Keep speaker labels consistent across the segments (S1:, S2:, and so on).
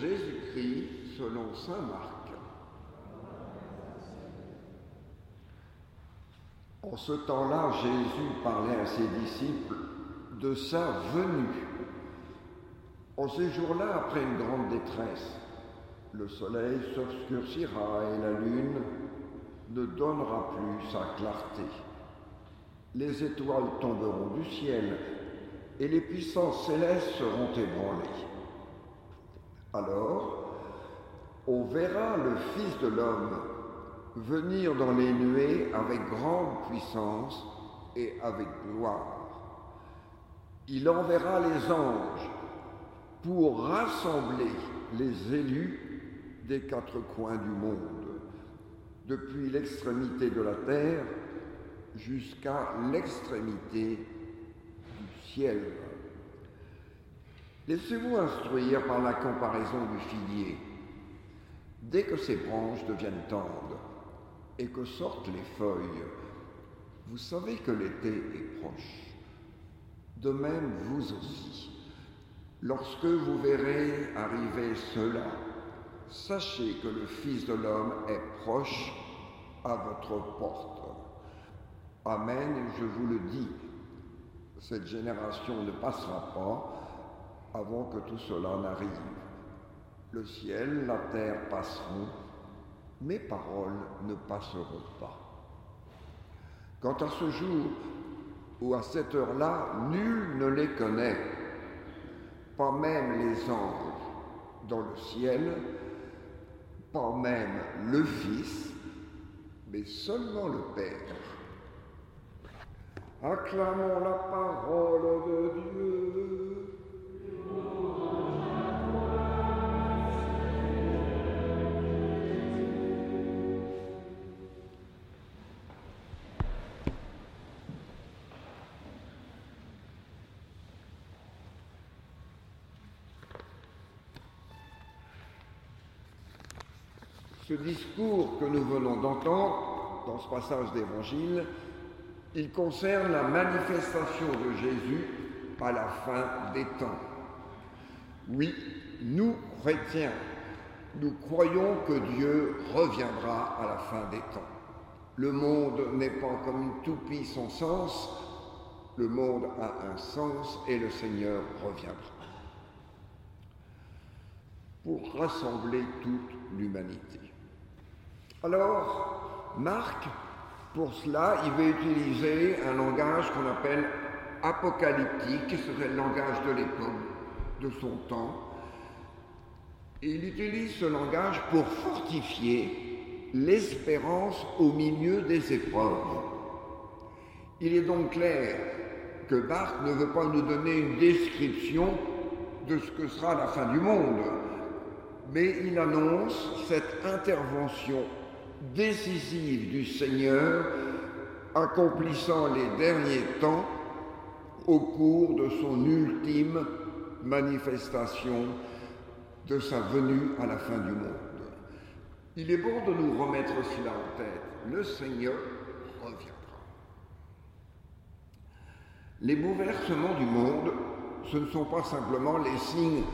S1: Jésus-Christ selon Saint Marc. En ce temps-là, Jésus parlait à ses disciples de sa venue. En ces jours-là, après une grande détresse, le soleil s'obscurcira et la lune ne donnera plus sa clarté. Les étoiles tomberont du ciel et les puissances célestes seront ébranlées. Alors, on verra le Fils de l'homme venir dans les nuées avec grande puissance et avec gloire. Il enverra les anges pour rassembler les élus des quatre coins du monde, depuis l'extrémité de la terre jusqu'à l'extrémité du ciel. Laissez-vous instruire par la comparaison du figuier. Dès que ses branches deviennent tendres et que sortent les feuilles, vous savez que l'été est proche. De même, vous aussi. Lorsque vous verrez arriver cela, sachez que le Fils de l'homme est proche à votre porte. Amen, je vous le dis, cette génération ne passera pas avant que tout cela n'arrive. Le ciel, la terre passeront, mes paroles ne passeront pas. Quant à ce jour ou à cette heure-là, nul ne les connaît, pas même les anges dans le ciel, pas même le Fils, mais seulement le Père. Acclamons la parole de Dieu. Ce discours que nous venons d'entendre dans ce passage d'évangile, il concerne la manifestation de Jésus à la fin des temps. Oui, nous, chrétiens, nous croyons que Dieu reviendra à la fin des temps. Le monde n'est pas comme une toupie sans sens, le monde a un sens et le Seigneur reviendra pour rassembler toute l'humanité. Alors, Marc, pour cela, il veut utiliser un langage qu'on appelle apocalyptique, qui serait le langage de l'époque, de son temps. Il utilise ce langage pour fortifier l'espérance au milieu des épreuves. Il est donc clair que Marc ne veut pas nous donner une description de ce que sera la fin du monde, mais il annonce cette intervention décisive du Seigneur accomplissant les derniers temps au cours de son ultime manifestation de sa venue à la fin du monde. Il est bon de nous remettre cela en tête. Le Seigneur reviendra. Les bouleversements du monde, ce ne sont pas simplement les signes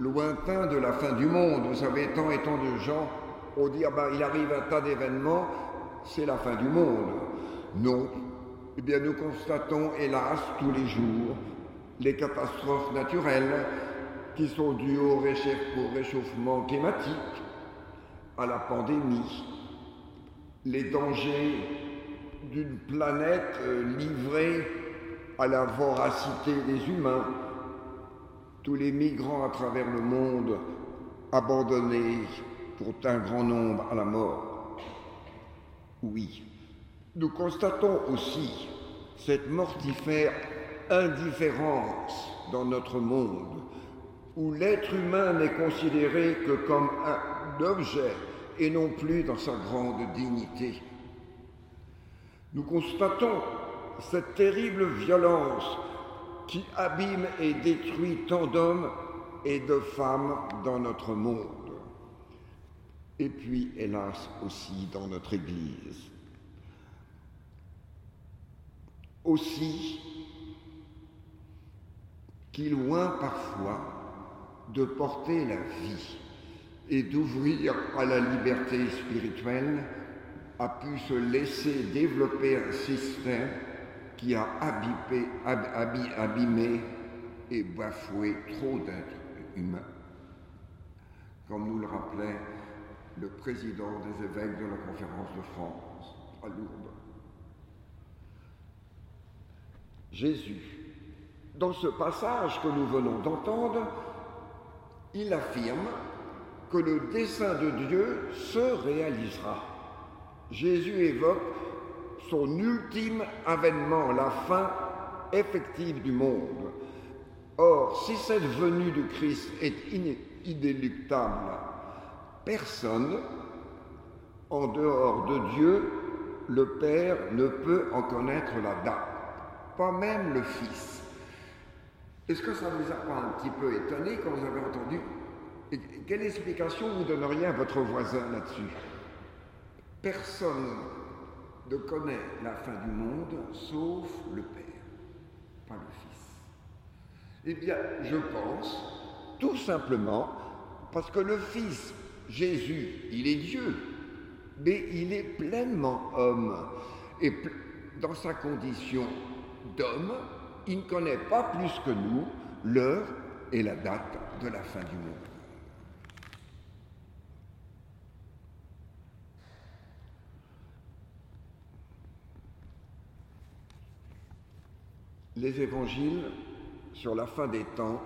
S1: lointains de la fin du monde. Vous savez, tant et tant de gens ont dit, ah ben, il arrive un tas d'événements, c'est la fin du monde. Non. Eh bien, nous constatons, hélas, tous les jours, les catastrophes naturelles qui sont dues au réchauffement climatique, à la pandémie, les dangers d'une planète euh, livrée à la voracité des humains, tous les migrants à travers le monde abandonnés un grand nombre à la mort. Oui, nous constatons aussi cette mortifère indifférence dans notre monde, où l'être humain n'est considéré que comme un objet et non plus dans sa grande dignité. Nous constatons cette terrible violence qui abîme et détruit tant d'hommes et de femmes dans notre monde. Et puis, hélas, aussi dans notre Église. Aussi, qui loin parfois de porter la vie et d'ouvrir à la liberté spirituelle a pu se laisser développer un système qui a abîmé et bafoué trop d'êtres humains. Comme nous le rappelait le président des évêques de la conférence de France à Lourdes. Jésus, dans ce passage que nous venons d'entendre, il affirme que le dessein de Dieu se réalisera. Jésus évoque son ultime avènement, la fin effective du monde. Or, si cette venue du Christ est inéluctable, personne, en dehors de Dieu, le Père, ne peut en connaître la date, pas même le Fils. Est-ce que ça vous a pas un petit peu étonné quand vous avez entendu Quelle explication vous donneriez à votre voisin là-dessus? Personne ne connaît la fin du monde sauf le Père, pas le Fils. Eh bien, je pense tout simplement parce que le Fils, Jésus, il est Dieu, mais il est pleinement homme. Et dans sa condition d'homme, il ne connaît pas plus que nous l'heure et la date de la fin du monde. Les évangiles sur la fin des temps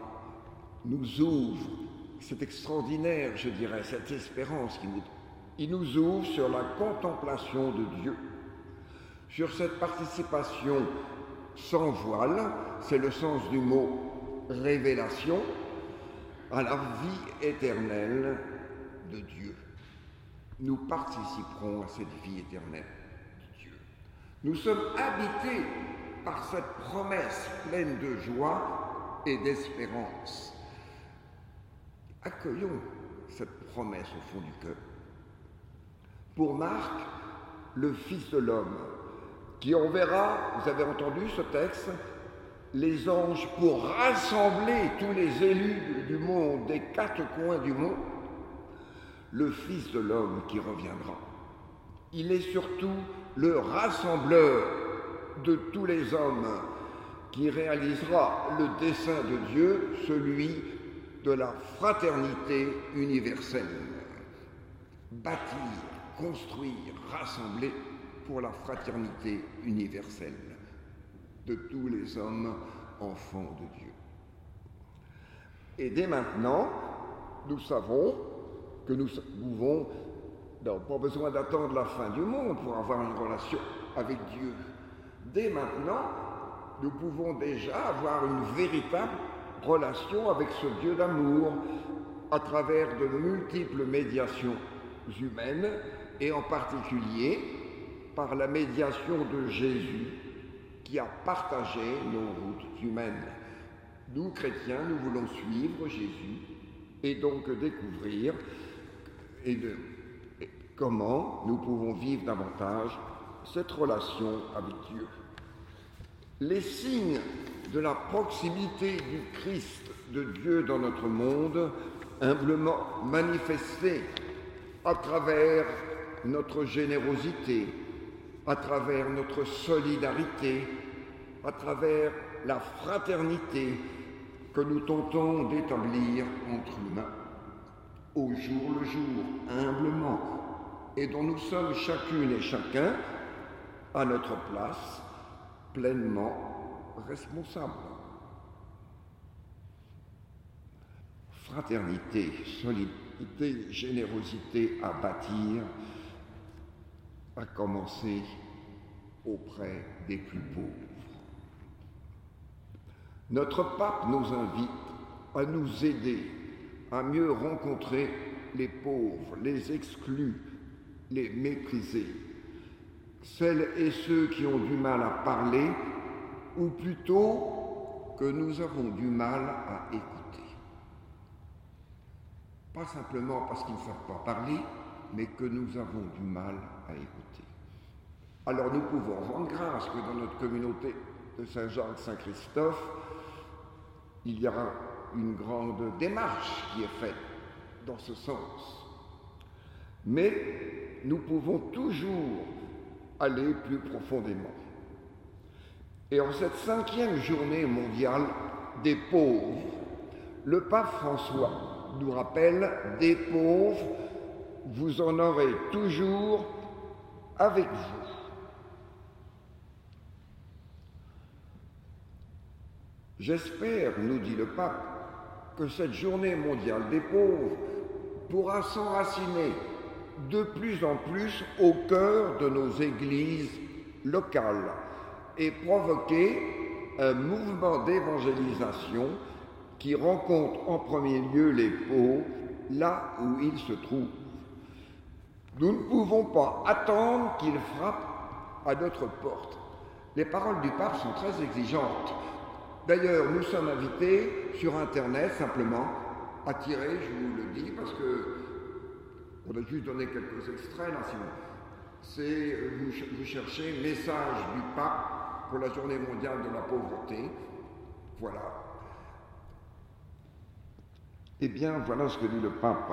S1: nous ouvrent, c'est extraordinaire, je dirais, cette espérance qui nous ouvre sur la contemplation de Dieu, sur cette participation sans voile, c'est le sens du mot révélation, à la vie éternelle de Dieu. Nous participerons à cette vie éternelle de Dieu. Nous sommes habités par cette promesse pleine de joie et d'espérance. Accueillons cette promesse au fond du cœur. Pour Marc, le Fils de l'homme, qui enverra, vous avez entendu ce texte, les anges pour rassembler tous les élus du monde, des quatre coins du monde, le Fils de l'homme qui reviendra. Il est surtout le rassembleur de tous les hommes qui réalisera le dessein de Dieu, celui de la fraternité universelle. Bâtir, construire, rassembler pour la fraternité universelle de tous les hommes enfants de Dieu. Et dès maintenant, nous savons que nous pouvons, pas besoin d'attendre la fin du monde pour avoir une relation avec Dieu. Dès maintenant, nous pouvons déjà avoir une véritable relation avec ce Dieu d'amour à travers de multiples médiations humaines et en particulier par la médiation de Jésus qui a partagé nos routes humaines. Nous, chrétiens, nous voulons suivre Jésus et donc découvrir comment nous pouvons vivre davantage cette relation avec Dieu. Les signes de la proximité du Christ de Dieu dans notre monde, humblement manifestés à travers notre générosité, à travers notre solidarité, à travers la fraternité que nous tentons d'établir entre humains, au jour le jour, humblement, et dont nous sommes chacune et chacun, à notre place, pleinement responsables. Fraternité, solidarité, générosité à bâtir, à commencer auprès des plus pauvres. Notre pape nous invite à nous aider à mieux rencontrer les pauvres, les exclus, les méprisés, celles et ceux qui ont du mal à parler, ou plutôt que nous avons du mal à écouter. Pas simplement parce qu'ils ne savent pas parler, mais que nous avons du mal à écouter. Alors nous pouvons rendre grâce que dans notre communauté de Saint-Jacques-Saint-Christophe, il y aura une grande démarche qui est faite dans ce sens. Mais nous pouvons toujours aller plus profondément. Et en cette cinquième journée mondiale des pauvres, le pape François nous rappelle des pauvres, vous en aurez toujours avec vous. J'espère, nous dit le pape, que cette journée mondiale des pauvres pourra s'enraciner de plus en plus au cœur de nos églises locales et provoquer un mouvement d'évangélisation qui rencontre en premier lieu les pauvres là où ils se trouvent. Nous ne pouvons pas attendre qu'ils frappent à notre porte. Les paroles du pape sont très exigeantes. D'ailleurs, nous sommes invités sur Internet simplement à tirer, je vous le dis, parce que on a juste donné quelques extraits là, C'est, vous, vous cherchez message du pape pour la journée mondiale de la pauvreté. Voilà. Eh bien, voilà ce que dit le pape.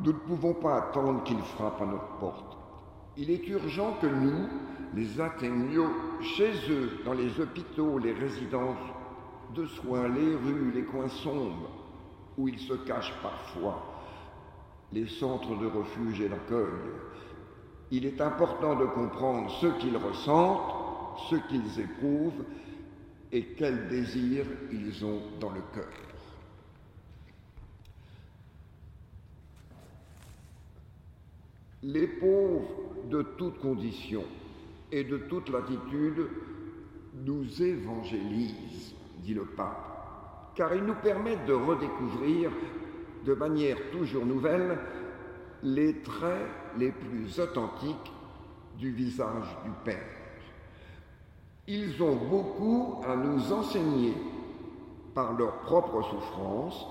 S1: Nous ne pouvons pas attendre qu'il frappe à notre porte. Il est urgent que nous les atteignions chez eux, dans les hôpitaux, les résidences de soins, les rues, les coins sombres, où ils se cachent parfois, les centres de refuge et d'accueil. Il est important de comprendre ce qu'ils ressentent, ce qu'ils éprouvent et quels désirs ils ont dans le cœur. Les pauvres de toutes conditions et de toute latitude nous évangélisent, dit le pape, car ils nous permettent de redécouvrir de manière toujours nouvelle les traits les plus authentiques du visage du Père. Ils ont beaucoup à nous enseigner par leur propre souffrance.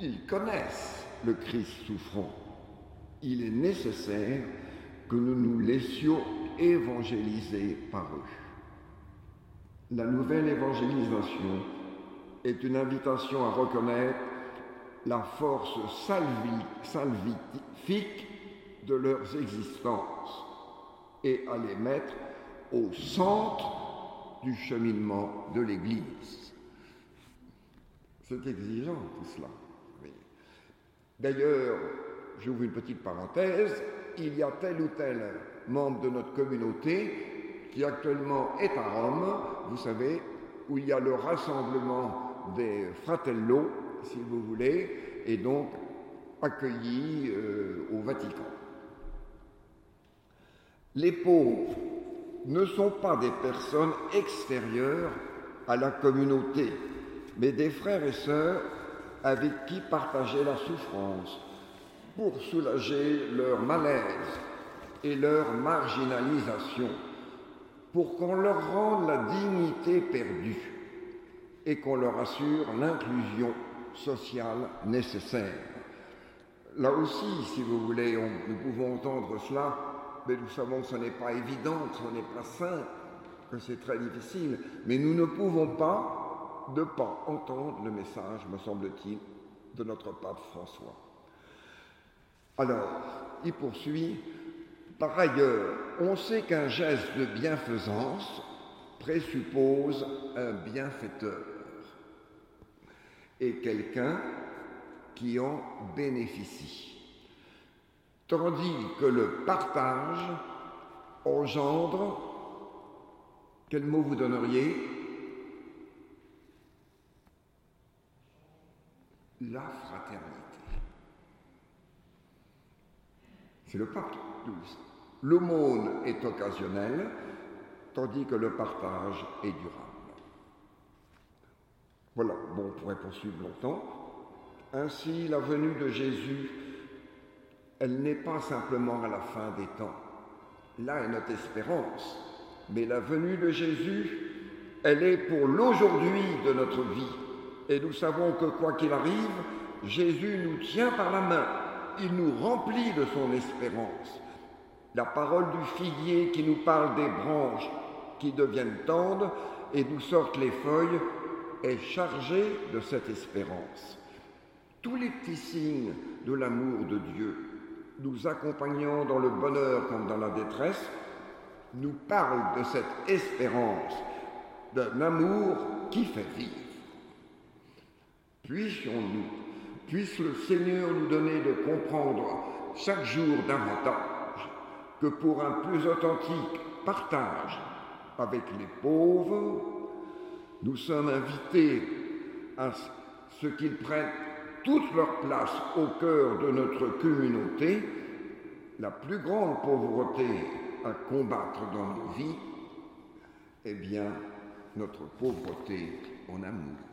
S1: Ils connaissent le Christ souffrant. Il est nécessaire que nous nous laissions évangéliser par eux. La nouvelle évangélisation est une invitation à reconnaître la force salvifique de leurs existences et à les mettre au centre du cheminement de l'Église. C'est exigeant tout cela. D'ailleurs, j'ouvre une petite parenthèse, il y a tel ou tel membre de notre communauté qui actuellement est à Rome, vous savez, où il y a le rassemblement des fratello, si vous voulez, et donc accueillis euh, au Vatican. Les pauvres ne sont pas des personnes extérieures à la communauté, mais des frères et sœurs avec qui partager la souffrance pour soulager leur malaise et leur marginalisation, pour qu'on leur rende la dignité perdue et qu'on leur assure l'inclusion sociale nécessaire. Là aussi, si vous voulez, nous pouvons entendre cela, mais nous savons que ce n'est pas évident, que ce n'est pas simple, que c'est très difficile, mais nous ne pouvons pas ne pas entendre le message, me semble-t-il, de notre pape François. Alors, il poursuit, par ailleurs, on sait qu'un geste de bienfaisance présuppose un bienfaiteur et quelqu'un qui en bénéficie. Tandis que le partage engendre, quel mot vous donneriez? La fraternité. C'est le pape qui L'aumône est occasionnelle, tandis que le partage est durable. Voilà, bon, on pourrait poursuivre longtemps. Ainsi, la venue de Jésus, elle n'est pas simplement à la fin des temps. Là est notre espérance. Mais la venue de Jésus, elle est pour l'aujourd'hui de notre vie. Et nous savons que quoi qu'il arrive, Jésus nous tient par la main. Il nous remplit de son espérance. La parole du figuier qui nous parle des branches qui deviennent tendres et nous sortent les feuilles est chargé de cette espérance. Tous les petits signes de l'amour de Dieu, nous accompagnant dans le bonheur comme dans la détresse, nous parlent de cette espérance, d'un amour qui fait vivre. Puissions-nous, puisse le Seigneur nous donner de comprendre chaque jour davantage que pour un plus authentique partage avec les pauvres, nous sommes invités à ce qu'ils prennent toute leur place au cœur de notre communauté, la plus grande pauvreté à combattre dans nos vies, eh bien, notre pauvreté en amour.